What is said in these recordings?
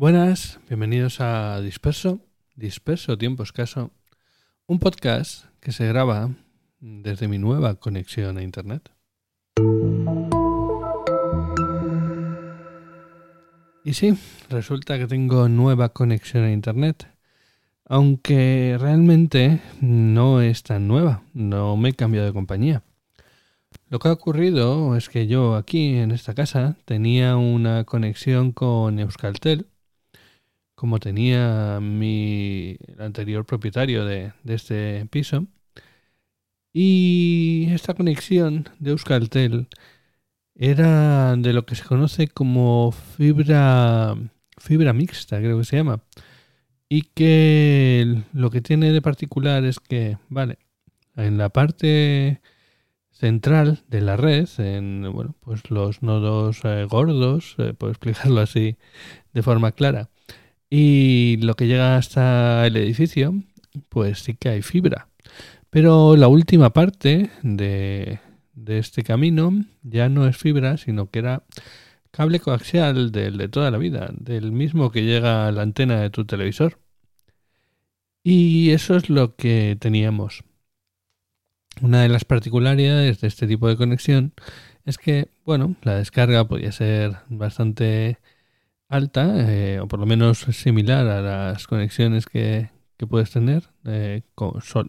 Buenas, bienvenidos a Disperso, Disperso Tiempo Escaso, un podcast que se graba desde mi nueva conexión a Internet. Y sí, resulta que tengo nueva conexión a Internet, aunque realmente no es tan nueva, no me he cambiado de compañía. Lo que ha ocurrido es que yo aquí en esta casa tenía una conexión con Euskaltel, como tenía mi anterior propietario de, este piso. Y esta conexión de Euskaltel era de lo que se conoce como fibra fibra mixta, creo que se llama. Y que lo que tiene de particular es que, vale, en la parte central de la red, en bueno, pues los nodos eh, gordos, eh, puedo explicarlo así de forma clara, y lo que llega hasta el edificio, pues sí que hay fibra. Pero la última parte de, este camino ya no es fibra, sino que era cable coaxial del de toda la vida, del mismo que llega a la antena de tu televisor. Y eso es lo que teníamos. Una de las particularidades de este tipo de conexión es que, bueno, la descarga podía ser bastante alta, eh, o por lo menos similar a las conexiones que, puedes tener eh,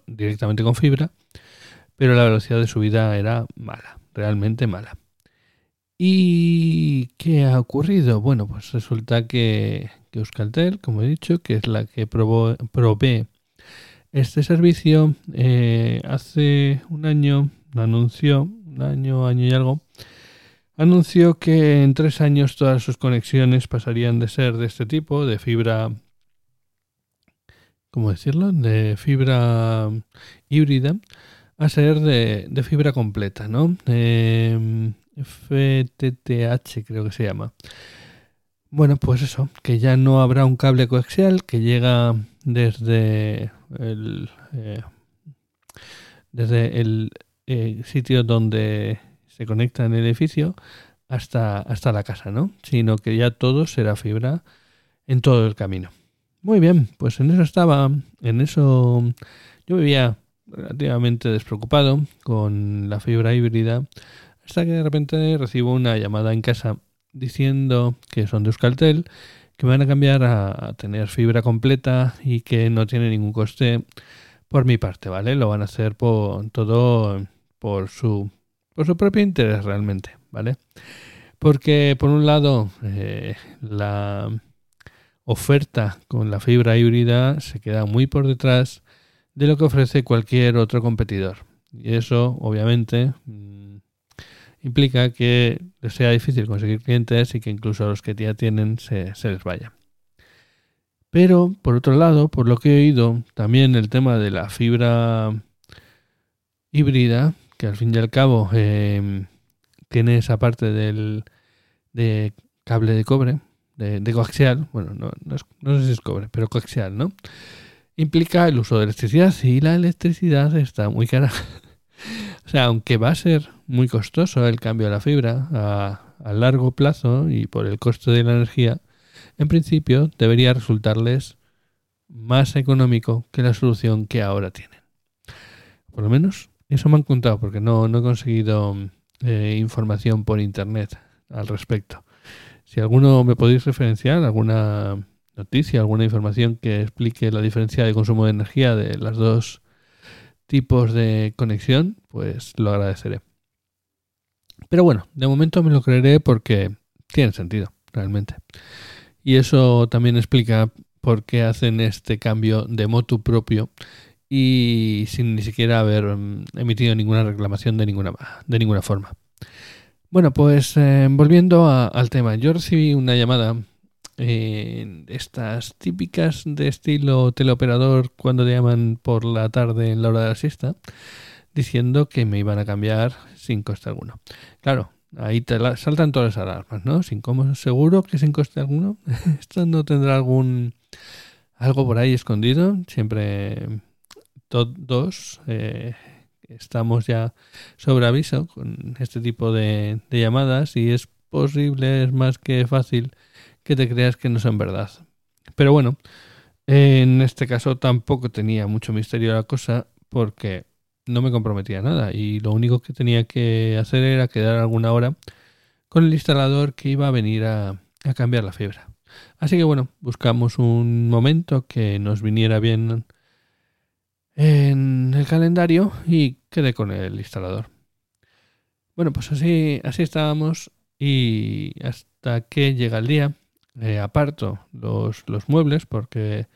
directamente con fibra, pero la velocidad de subida era mala, realmente mala. ¿Y qué ha ocurrido? Bueno, pues resulta que, que Euskaltel, como he dicho, que es la que provee este servicio, eh, hace un año anunció, un año, año y algo, anunció que en tres años todas sus conexiones pasarían de ser de este tipo, de fibra, ¿cómo decirlo? De fibra híbrida, a ser de, fibra completa, ¿no? Em, FTTH creo que se llama. Bueno, pues eso, que ya no habrá un cable coaxial que llega desde el, eh, desde el eh, sitio donde se conecta en el edificio hasta, hasta la casa, ¿no? Sino que ya todo será fibra en todo el camino. Muy bien, pues en eso estaba, en eso yo vivía relativamente despreocupado con la fibra híbrida hasta que de repente recibo una llamada en casa diciendo que son de Euskaltel, que van a cambiar a, tener fibra completa y que no tiene ningún coste por mi parte, ¿vale? Lo van a hacer por todo por su por su propio interés realmente, ¿vale? Porque por un lado eh, la oferta con la fibra híbrida se queda muy por detrás de lo que ofrece cualquier otro competidor. Y eso, obviamente, mm, implica que sea difícil conseguir clientes y que incluso a los que ya tienen se, se les vaya. Pero, por otro lado, por lo que he oído, también el tema de la fibra híbrida que al fin y al cabo em, tiene esa parte del de cable de cobre, de, coaxial, bueno, no, no, sé si es cobre, pero coaxial, ¿no? Implica el uso de electricidad y la electricidad está muy cara. o sea, aunque va a ser muy costoso el cambio de la fibra a, a largo plazo y por el coste de la energía, en principio debería resultarles más económico que la solución que ahora tienen. Por lo menos eso me han contado porque no, no he conseguido eh, información por internet al respecto. Si alguno me podéis referenciar, alguna noticia, alguna información que explique la diferencia de consumo de energía de los dos tipos de conexión, pues lo agradeceré. Pero bueno, de momento me lo creeré porque tiene sentido, realmente. Y eso también explica por qué hacen este cambio de motu propio y sin ni siquiera haber mm, emitido ninguna reclamación de ninguna, de ninguna forma. Bueno, pues eh, volviendo al tema, yo recibí una llamada eh, estas típicas de estilo teleoperador cuando te llaman por la tarde en la hora de la siesta, diciendo que me iban a cambiar sin coste alguno. Claro, ahí te saltan todas las alarmas, ¿no? Sin cómo seguro que sin coste alguno. Esto no tendrá algún algo por ahí escondido. Siempre todos eh, estamos ya sobre aviso con este tipo de, llamadas y es posible, es más que fácil que te creas que no son verdad. Pero bueno, en este caso tampoco tenía mucho misterio la cosa porque no me comprometía nada y lo único que tenía que hacer era quedar alguna hora con el instalador que iba a venir a, a cambiar la fibra. Así que bueno, buscamos un momento que nos viniera bien en el calendario y quedé con el instalador. Bueno, pues así, así estábamos y hasta que llega el día, eh, aparto los, los muebles porque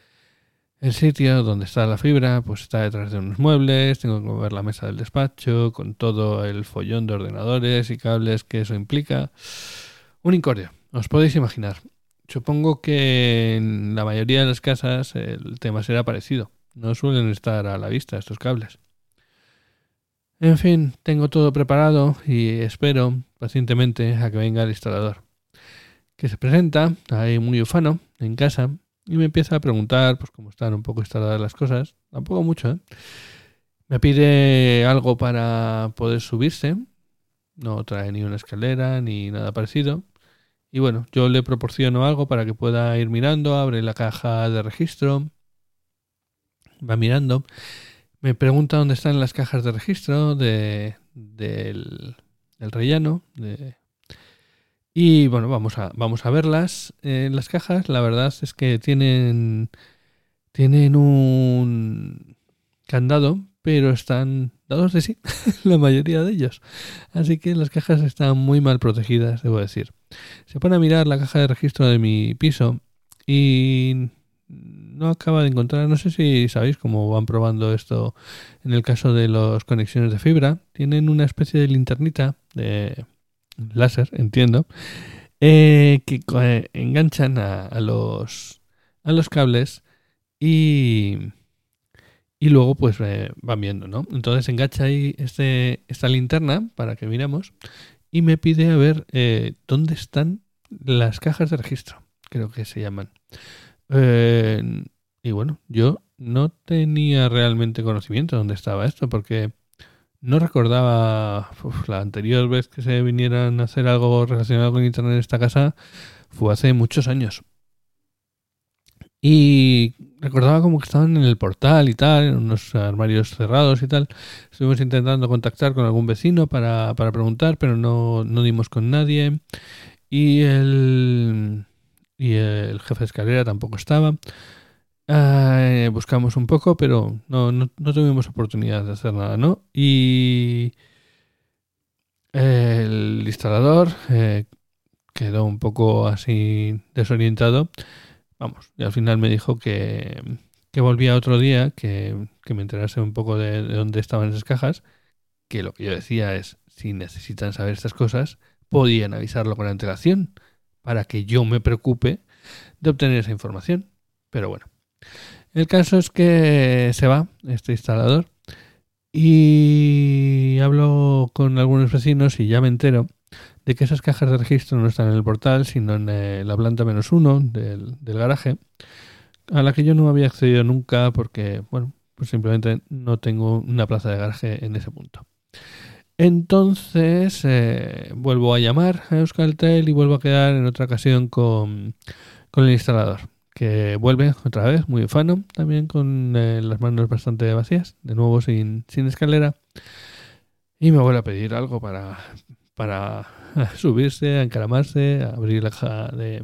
el sitio donde está la fibra pues está detrás de unos muebles, tengo que mover la mesa del despacho con todo el follón de ordenadores y cables que eso implica. Un incordio, os podéis imaginar. Supongo que en la mayoría de las casas el tema será parecido. No suelen estar a la vista estos cables. En fin, tengo todo preparado y espero pacientemente a que venga el instalador. Que se presenta, ahí muy ufano, en casa, y me empieza a preguntar pues cómo están un poco instaladas las cosas. Tampoco mucho, ¿eh? Me pide algo para poder subirse. No trae ni una escalera ni nada parecido. Y bueno, yo le proporciono algo para que pueda ir mirando, abre la caja de registro, va mirando, me pregunta dónde están las cajas de registro de, del, relleno. y bueno, vamos a, vamos a verlas. Eh, las cajas, la verdad es que tienen, tienen un candado, pero están dados de sí, la mayoría de ellos. Así que las cajas están muy mal protegidas, debo decir. Se pone a mirar la caja de registro de mi piso y no acaba de encontrar, no sé si sabéis cómo van probando esto en el caso de las conexiones de fibra. Tienen una especie de linternita de láser, entiendo, eh, que eh, enganchan a, los, a los cables y, y luego pues eh, van viendo, ¿no? Entonces engancha ahí este, esta linterna para que miremos y me pide a ver dónde están las cajas de registro, creo que se llaman. Eh, y bueno, yo no tenía realmente conocimiento de dónde estaba esto, porque no recordaba la anterior vez que se vinieran a hacer algo relacionado con Internet en esta casa, fue hace muchos años. Y recordaba como que estaban en el portal y tal, en unos armarios cerrados y tal. Estuvimos intentando contactar con algún vecino para, para preguntar, pero no, no dimos con nadie. Y el y el jefe de escalera tampoco estaba. Eh, buscamos un poco, pero no, no, tuvimos oportunidad de hacer nada, ¿no? Y el instalador eh, quedó un poco así desorientado. Vamos, y al final me dijo que, que volvía otro día, que, que me enterase un poco de, de dónde estaban esas cajas, que lo que yo decía es, si necesitan saber estas cosas, podían avisarlo con antelación para que yo me preocupe de obtener esa información. Pero bueno, el caso es que se va este instalador y hablo con algunos vecinos y ya me entero de que esas cajas de registro no están en el portal, sino en eh, la planta menos uno del, del, garaje, a la que yo no había accedido nunca porque, bueno, pues simplemente no tengo una plaza de garaje en ese punto. Entonces eh, vuelvo a llamar a Euskaltel y vuelvo a quedar en otra ocasión con, el instalador, que vuelve otra vez, muy ufano, también con eh, las manos bastante vacías, de nuevo sin, sin escalera, y me vuelve a pedir algo para, para subirse, a encaramarse, a abrir la caja de,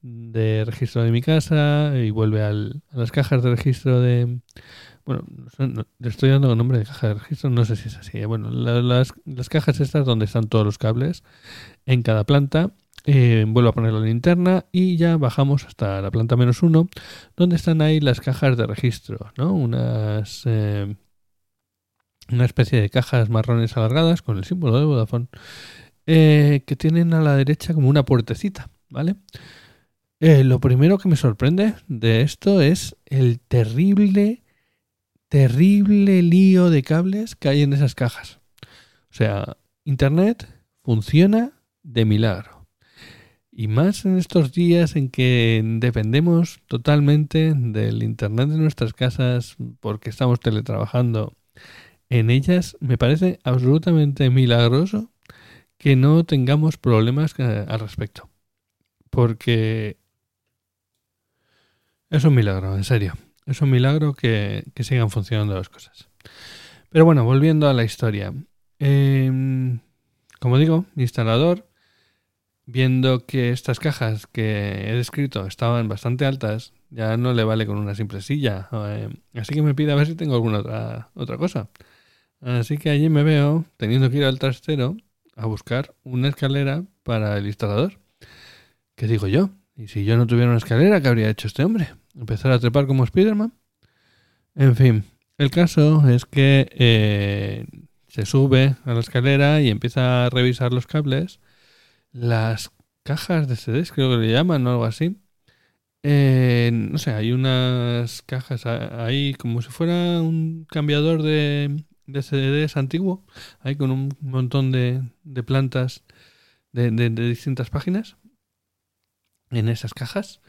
de registro de mi casa y vuelve al, a las cajas de registro de bueno, le estoy dando el nombre de caja de registro, no sé si es así. ¿eh? Bueno, las, cajas estas donde están todos los cables en cada planta. Eh, vuelvo a poner la linterna y ya bajamos hasta la planta menos uno, donde están ahí las cajas de registro, ¿no? Unas eh, una especie de cajas marrones alargadas con el símbolo de Vodafone que tienen a la derecha como una puertecita, ¿vale? lo primero que me sorprende de esto es el terrible terrible lío de cables que hay en esas cajas. O sea, Internet funciona de milagro. Y más en estos días en que dependemos totalmente del Internet de nuestras casas porque estamos teletrabajando en ellas, me parece absolutamente milagroso que no tengamos problemas al respecto. porque es un milagro, en serio. Es un milagro que, sigan funcionando las cosas. Pero bueno, volviendo a la historia. Em, como digo, instalador, viendo que estas cajas que he descrito estaban bastante altas, ya no le vale con una simple silla. Em, así que me pide a ver si tengo alguna otra, otra cosa. Así que allí me veo teniendo que ir al trastero a buscar una escalera para el instalador. ¿Qué digo yo? ¿Y si yo no tuviera una escalera, qué habría hecho este hombre? ¿Empezar a trepar como Spiderman? En fin, el caso es que eh, se sube a la escalera y empieza a revisar los cables. Las cajas de CDs, creo que le llaman o algo así. Eh, no sé, hay unas cajas ahí como si fuera un cambiador de, CDs antiguo, ahí con un montón de, de plantas de, distintas páginas en esas cajas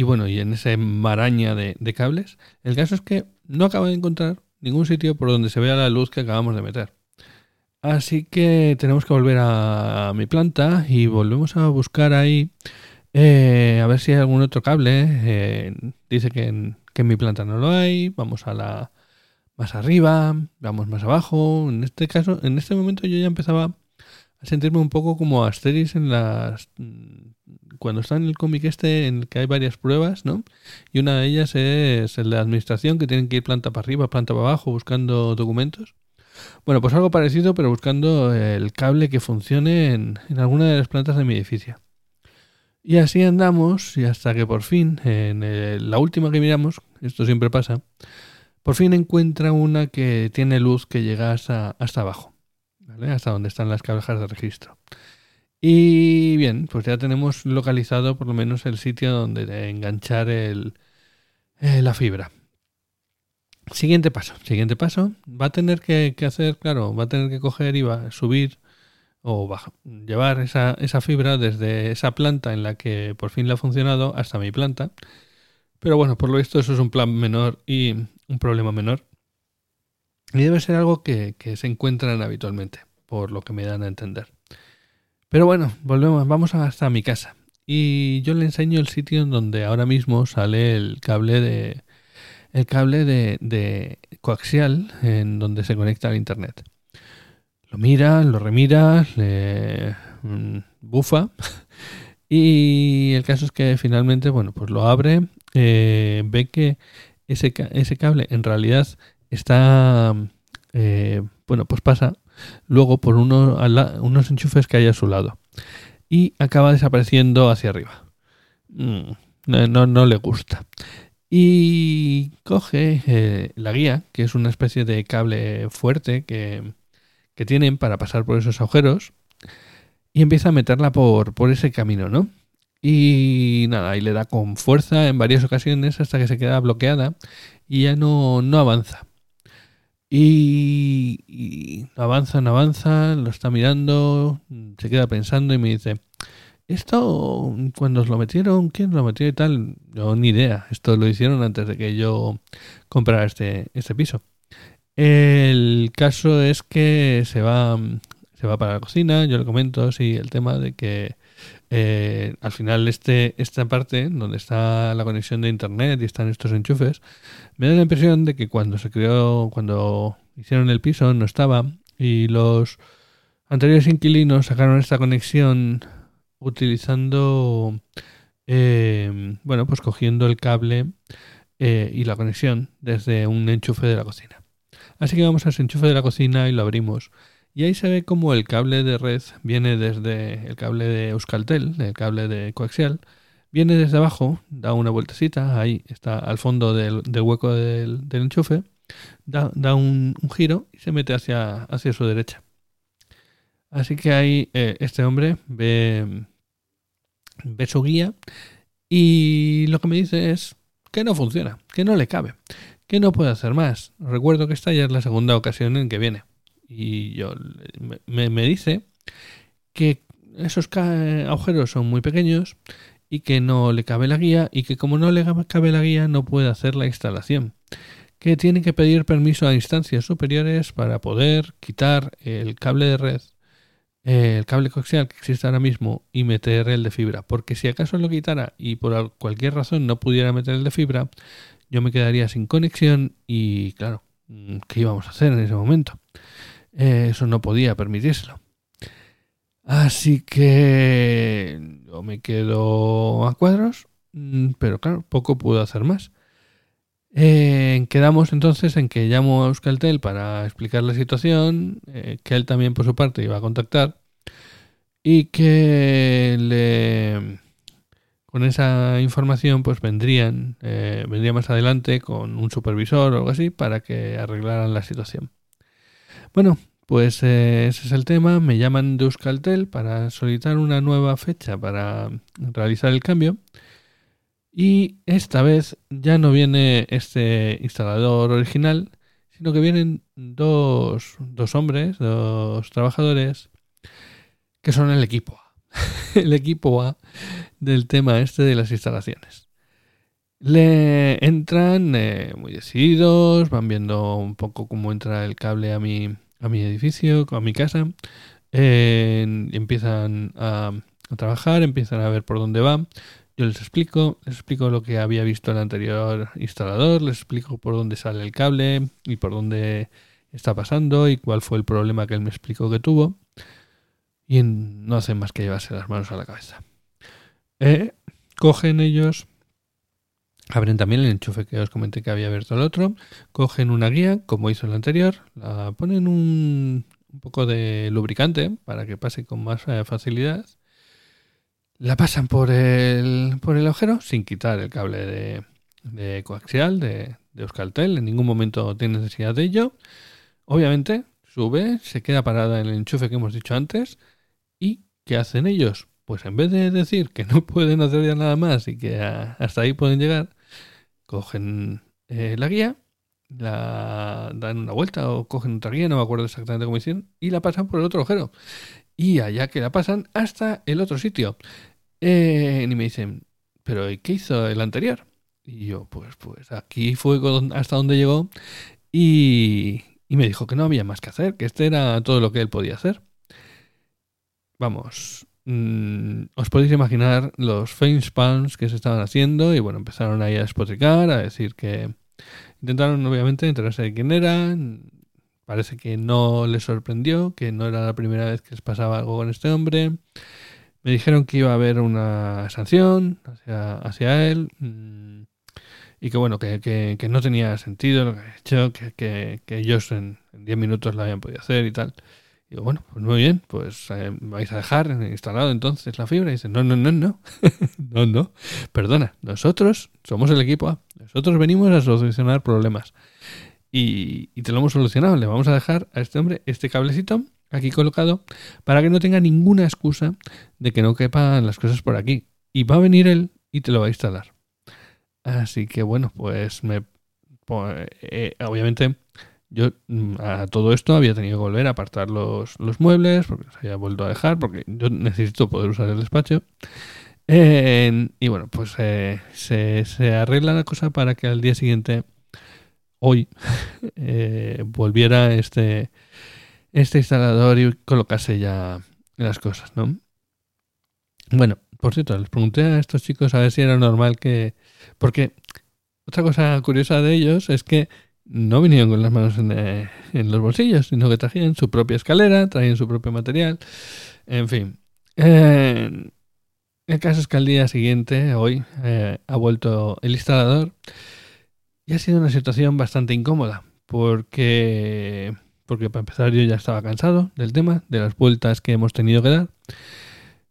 y bueno, y en esa maraña de, cables. El caso es que no acabo de encontrar ningún sitio por donde se vea la luz que acabamos de meter. Así que tenemos que volver a, mi planta y volvemos a buscar ahí eh, a ver si hay algún otro cable. Eh, dice que en, que en mi planta no lo hay. Vamos a la más arriba, vamos más abajo. En este caso, en este momento yo ya empezaba a sentirme un poco como Asteris en las cuando está en el cómic este en el que hay varias pruebas, ¿no? Y una de ellas es de administración que tienen que ir planta para arriba, planta para abajo buscando documentos. Bueno, pues algo parecido, pero buscando el cable que funcione en, alguna de las plantas de mi edificio. Y así andamos, y hasta que por fin, en la última que miramos, esto siempre pasa, por fin encuentra una que tiene luz que llega hasta, hasta abajo, hasta donde están las cajas de registro. Y bien, pues ya tenemos localizado por lo menos el sitio donde enganchar eh, la fibra. Siguiente paso, siguiente paso. Va a tener que, hacer, claro, va a tener que coger y va a subir o baja, llevar esa, esa fibra desde esa planta en la que por fin le ha funcionado hasta mi planta. Pero bueno, por lo visto eso es un plan menor y un problema menor. Y debe ser algo que, que se encuentran habitualmente, por lo que me dan a entender. Pero bueno, volvemos, vamos hasta mi casa. Y yo le enseño el sitio en donde ahora mismo sale el cable de, el cable de, coaxial en donde se conecta al internet. Lo mira, lo remira, le mm, bufa y el caso es que finalmente, bueno, pues lo abre, eh, ve que ese, ese, cable en realidad está, eh, bueno, pues pasa luego por uno, unos enchufes que hay a su lado y acaba desapareciendo hacia arriba. Mm, no, no le gusta y coge eh, la guía, que es una especie de cable fuerte que, que, tienen para pasar por esos agujeros, y empieza a meterla por, por ese camino, ¿no? Y nada, y le da con fuerza en varias ocasiones hasta que se queda bloqueada y ya no, no avanza. Y, y avanza, no avanza, lo está mirando, se queda pensando y me dice, esto, cuando os lo metieron, ¿quién lo metió y tal? No, ni idea. Esto lo hicieron antes de que yo comprara este, este piso. El caso es que se va, se va para la cocina, yo le comento, sí, el tema de que eh, al final este, esta parte donde está la conexión de internet y están estos enchufes, me da la impresión de que cuando se creó, cuando hicieron el piso no estaba y los anteriores inquilinos sacaron esta conexión utilizando, eh, bueno, pues cogiendo el cable eh, y la conexión desde un enchufe de la cocina. Así que vamos a ese enchufe de la cocina y lo abrimos. Y ahí se ve como el cable de red viene desde el cable de Euskaltel, el cable de coaxial, viene desde abajo, da una vueltecita, ahí está al fondo del, hueco del, enchufe, da, un, giro y se mete hacia, hacia su derecha. Así que ahí eh, este hombre ve, ve su guía y lo que me dice es que no funciona, que no le cabe, que no puede hacer más. Recuerdo que esta ya es la segunda ocasión en que viene. Y yo me, me dice que esos agujeros son muy pequeños y que no le cabe la guía y que como no le cabe la guía no puede hacer la instalación. Que tiene que pedir permiso a instancias superiores para poder quitar el cable de red el cable coaxial que existe ahora mismo y meter el de fibra. Porque si acaso lo quitara y por cualquier razón no pudiera meter el de fibra, yo me quedaría sin conexión y claro, ¿qué íbamos a hacer en ese momento? Eh, eso no podía permitírselo. Así que yo me quedo a cuadros, mm, pero claro, poco puedo hacer más. Eh, quedamos entonces en que llamo a Euskaltel para explicar la situación, eh, que él también por su parte iba a contactar y que con esa información pues vendrían, vendría más adelante con un supervisor o algo así para que arreglaran la situación. Bueno, pues ese es el tema, me llaman de Euskaltel para solicitar una nueva fecha para realizar el cambio y esta vez ya no viene este instalador original, sino que vienen dos, dos hombres, dos trabajadores, que son el equipo A. el equipo A del tema este de las instalaciones. Le entran eh, muy decididos, van viendo un poco cómo entra el cable a mi, a mi edificio, a mi casa, empiezan a, trabajar, empiezan a ver por dónde va, yo les explico, les explico lo que había visto el anterior instalador, les explico por dónde sale el cable y por dónde está pasando y cuál fue el problema que él me explicó que tuvo. Y no hacen más que llevarse las manos a la cabeza. Eh, cogen ellos, abren también el enchufe que os comenté que había abierto el otro, cogen una guía, como hizo el anterior, la ponen un, poco de lubricante para que pase con más eh, facilidad la pasan por el, por el agujero sin quitar el cable de, coaxial de, de, Euskaltel. En ningún momento tiene necesidad de ello. Obviamente, sube, se queda parada en el enchufe que hemos dicho antes. ¿Y qué hacen ellos? Pues en vez de decir que no pueden hacer ya nada más y que hasta ahí pueden llegar, cogen eh, la guía, la dan una vuelta o cogen otra guía, no me acuerdo exactamente cómo hicieron, y la pasan por el otro agujero. Y allá que la pasan hasta el otro sitio. Eh, y me dicen, ¿pero qué hizo el anterior? Y yo, pues, pues aquí fue hasta donde llegó y, me dijo que no había más que hacer, que este era todo lo que él podía hacer. Vamos, mm, os podéis imaginar los spans que se estaban haciendo y bueno, empezaron ahí a espotricar, a decir que intentaron obviamente enterarse de quién era. Parece que no les sorprendió, que no era la primera vez que les pasaba algo con este hombre. Me dijeron que iba a haber una sanción hacia, él mm, y que bueno, que, que, no tenía sentido lo que había hecho, que, que, ellos en 10 minutos lo habían podido hacer y tal. Y digo, bueno, pues muy bien, pues eh, vais a dejar instalado entonces la fibra. Y dice, no, no, no, no, no, no, perdona, nosotros somos el equipo A, nosotros venimos a solucionar problemas. Y, y te lo hemos solucionado, le vamos a dejar a este hombre este cablecito aquí colocado para que no tenga ninguna excusa de que no quepan las cosas por aquí. Y va a venir él y te lo va a instalar. Así que bueno, pues me... Pues, eh, obviamente yo mm, a todo esto había tenido que volver a apartar los, los muebles porque se había vuelto a dejar porque yo necesito poder usar el despacho. y bueno, pues eh, se, se, arregla la cosa para que al día siguiente, hoy, eh, volviera este, este instalador y colocase ya las cosas, ¿no? Bueno, por cierto, les pregunté a estos chicos a ver si era normal que... Porque otra cosa curiosa de ellos es que no vinieron con las manos en, eh, los bolsillos, sino que trajían su propia escalera, traían su propio material, en fin. el caso es que al día siguiente, hoy, eh, ha vuelto el instalador y ha sido una situación bastante incómoda, porque porque para empezar yo ya estaba cansado del tema, de las vueltas que hemos tenido que dar.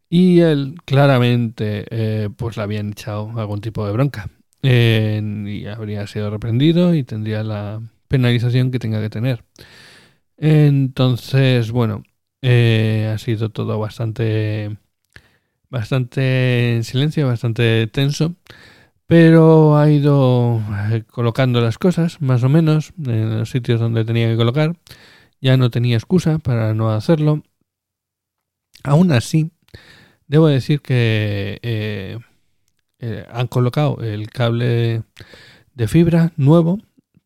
Y él claramente eh, pues le habían echado algún tipo de bronca. Y habría sido reprendido y tendría la penalización que tenga que tener. Entonces, bueno, eh, ha sido todo bastante, bastante en silencio, bastante tenso, pero ha ido eh, colocando las cosas, más o menos, en los sitios donde tenía que colocar. Ya no tenía excusa para no hacerlo. Aún así, debo decir que eh, eh, han colocado el cable de fibra nuevo,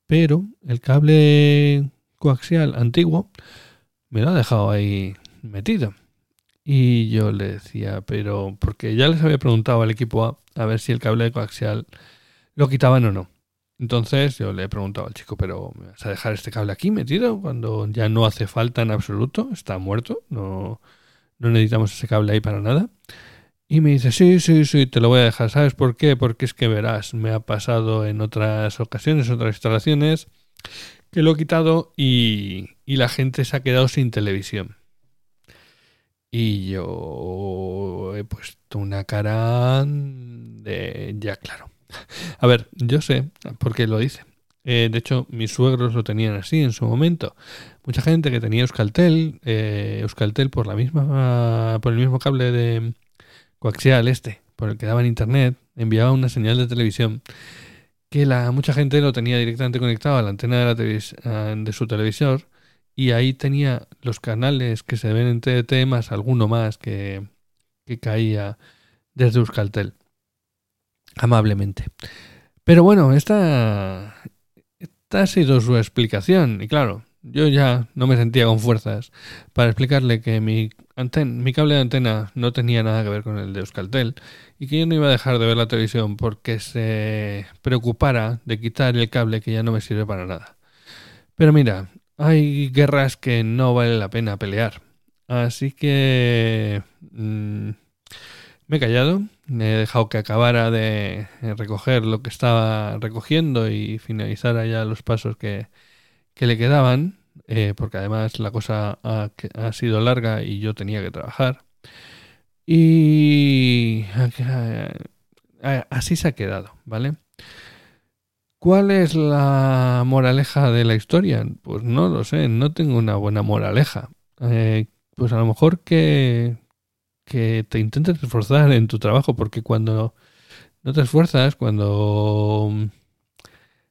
pero el cable coaxial antiguo me lo ha dejado ahí metido. Y yo le decía, pero porque ya les había preguntado al equipo A a ver si el cable coaxial lo quitaban o no. Entonces yo le he preguntado al chico, pero ¿me vas a dejar este cable aquí metido cuando ya no hace falta en absoluto? Está muerto, no, no necesitamos ese cable ahí para nada. Y me dice, sí, sí, sí, te lo voy a dejar. ¿Sabes por qué? Porque es que verás, me ha pasado en otras ocasiones, en otras instalaciones, que lo he quitado y, y la gente se ha quedado sin televisión. Y yo he puesto una cara de... Ya, claro. A ver, yo sé por qué lo dice. Eh, de hecho, mis suegros lo tenían así en su momento. Mucha gente que tenía Euskaltel, eh, Euskaltel por la misma, por el mismo cable de coaxial este, por el que daban internet, enviaba una señal de televisión que la mucha gente lo tenía directamente conectado a la antena de, la de su televisor y ahí tenía los canales que se ven en TDT más alguno más que, que caía desde Euskaltel amablemente. Pero bueno, esta, esta ha sido su explicación. Y claro, yo ya no me sentía con fuerzas para explicarle que mi, mi cable de antena no tenía nada que ver con el de Euskaltel y que yo no iba a dejar de ver la televisión porque se preocupara de quitar el cable que ya no me sirve para nada. Pero mira, hay guerras que no vale la pena pelear. Así que... Mm, me he callado, he dejado que acabara de recoger lo que estaba recogiendo y finalizara ya los pasos que, le quedaban, eh, porque además la cosa ha, sido larga y yo tenía que trabajar. Y así se ha quedado, ¿vale? ¿Cuál es la moraleja de la historia? Pues no lo sé, no tengo una buena moraleja. Eh, pues a lo mejor que que te intentes esforzar en tu trabajo, porque cuando no te esfuerzas, cuando,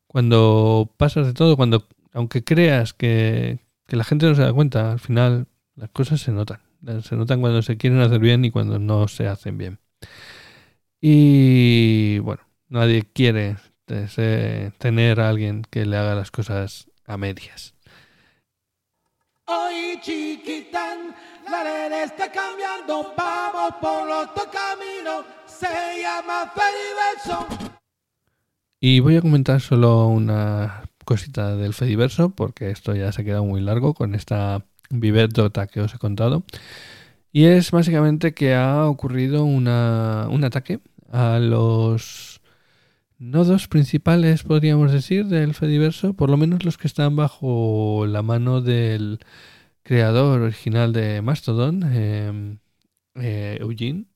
cuando pasas de todo, cuando aunque creas que, que la gente no se da cuenta, al final las cosas se notan. Se notan cuando se quieren hacer bien y cuando no se hacen bien. Y bueno, nadie quiere tener a alguien que le haga las cosas a medias. Hoy chiquitán, la ley está cambiando, vamos por otro camino, se llama Fediverso. Y voy a comentar solo una cosita del Fediverso, porque esto ya se ha quedado muy largo con esta viverdota que os he contado. Y es básicamente que ha ocurrido una, un ataque a los nodos principales, podríamos decir, del Fediverso, por lo menos los que están bajo la mano del creador original de Mastodon, em, eh, Eugene,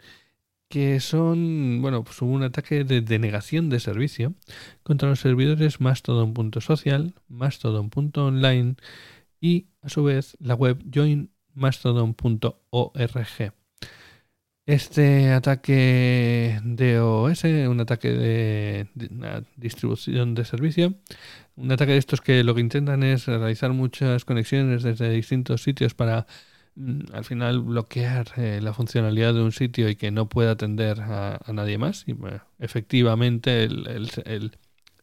que son, bueno, pues un ataque de denegación de servicio contra los servidores mastodon.social, mastodon.online y a su vez la web joinmastodon.org. Este ataque de OS, un ataque de, distribución de servicio, un ataque de estos que lo que intentan es realizar muchas conexiones desde distintos sitios para al final bloquear eh, la funcionalidad de un sitio y que no pueda atender a, nadie más. Y efectivamente el,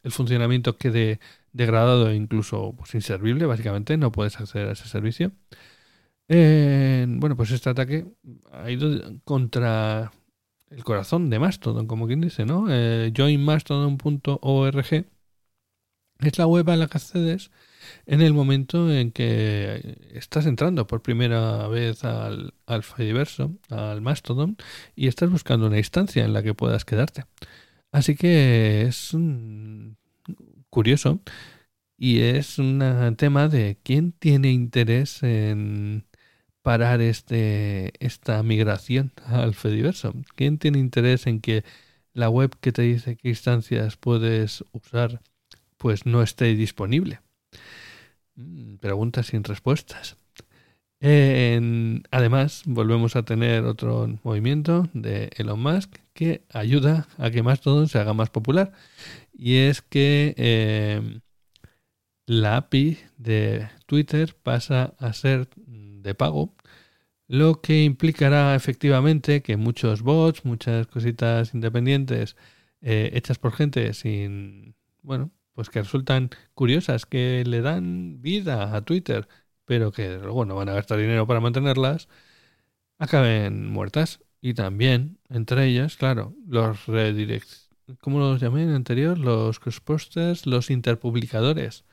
funcionamiento quede degradado e incluso pues, inservible, básicamente no puedes acceder a ese servicio bueno, pues este ataque ha ido contra el corazón de Mastodon, como quien dice, ¿no? Eh, joinmastodon.org es la web a la que accedes en el momento en que estás entrando por primera vez al, al Fediverso, al Mastodon, y estás buscando una instancia en la que puedas quedarte. Así que es curioso y es un tema de quién tiene interés en parar este, esta migración al Fediverso? ¿Quién tiene interés en que la web que te dice qué instancias puedes usar pues no esté disponible? Mm, preguntas sin respuestas. además, volvemos a tener otro movimiento de Elon Musk que ayuda a que más todo se haga más popular. Y es que eh, la API de Twitter pasa a ser de pago, lo que implicará efectivamente que muchos bots, muchas cositas independientes eh, hechas por gente sin, bueno, pues que resultan curiosas, que le dan vida a Twitter, pero que luego no van a gastar dinero para mantenerlas, acaben muertas. Y también, entre ellas, claro, los redirects, ¿cómo los llamé en el anterior? Los crossposters, los interpublicadores.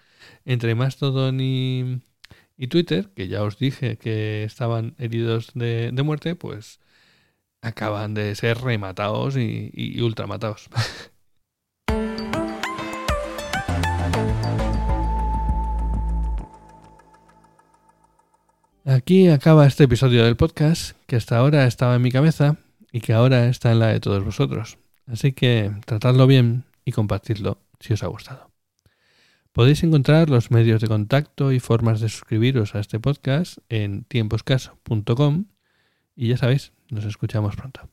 Entre Mastodon y, y Twitter, que ya os dije que estaban heridos de, de muerte, pues acaban de ser rematados y, y ultramatados. Aquí acaba este episodio del podcast que hasta ahora estaba en mi cabeza y que ahora está en la de todos vosotros. Así que tratadlo bien y compartidlo si os ha gustado. Podéis encontrar los medios de contacto y formas de suscribiros a este podcast en tiemposcaso.com y ya sabéis, nos escuchamos pronto.